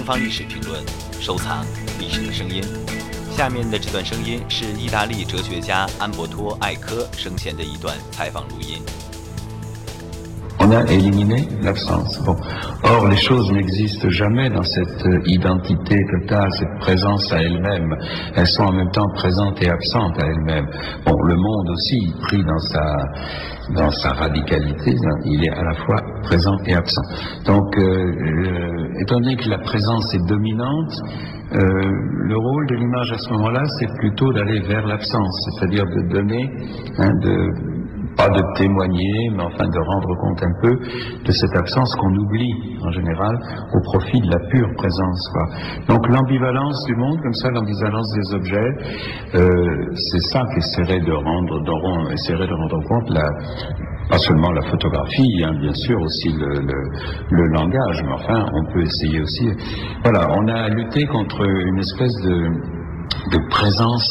东方历史评论，收藏历史的声音。下面的这段声音是意大利哲学家安伯托·艾科生前的一段采访录音。On a éliminé l'absence. Or, les choses n'existent jamais dans cette identité totale, cette présence à elle-même. Elles sont en même temps présentes et absentes à elles-mêmes. Le monde aussi, pris dans sa, dans sa radicalité, il est à la fois présent et absent. Donc, euh, euh, étant donné que la présence est dominante, euh, le rôle de l'image à ce moment-là, c'est plutôt d'aller vers l'absence, c'est-à-dire de donner, hein, de pas de témoigner, mais enfin de rendre compte un peu de cette absence qu'on oublie en général au profit de la pure présence. Donc l'ambivalence du monde, comme ça, l'ambivalence des objets, euh, c'est ça qu'essaierait de rendre, essaierait de rendre compte pas seulement la photographie, hein, bien sûr, aussi le, langage, mais enfin, on peut essayer aussi. Voilà, on a lutté contre une espèce de, de présence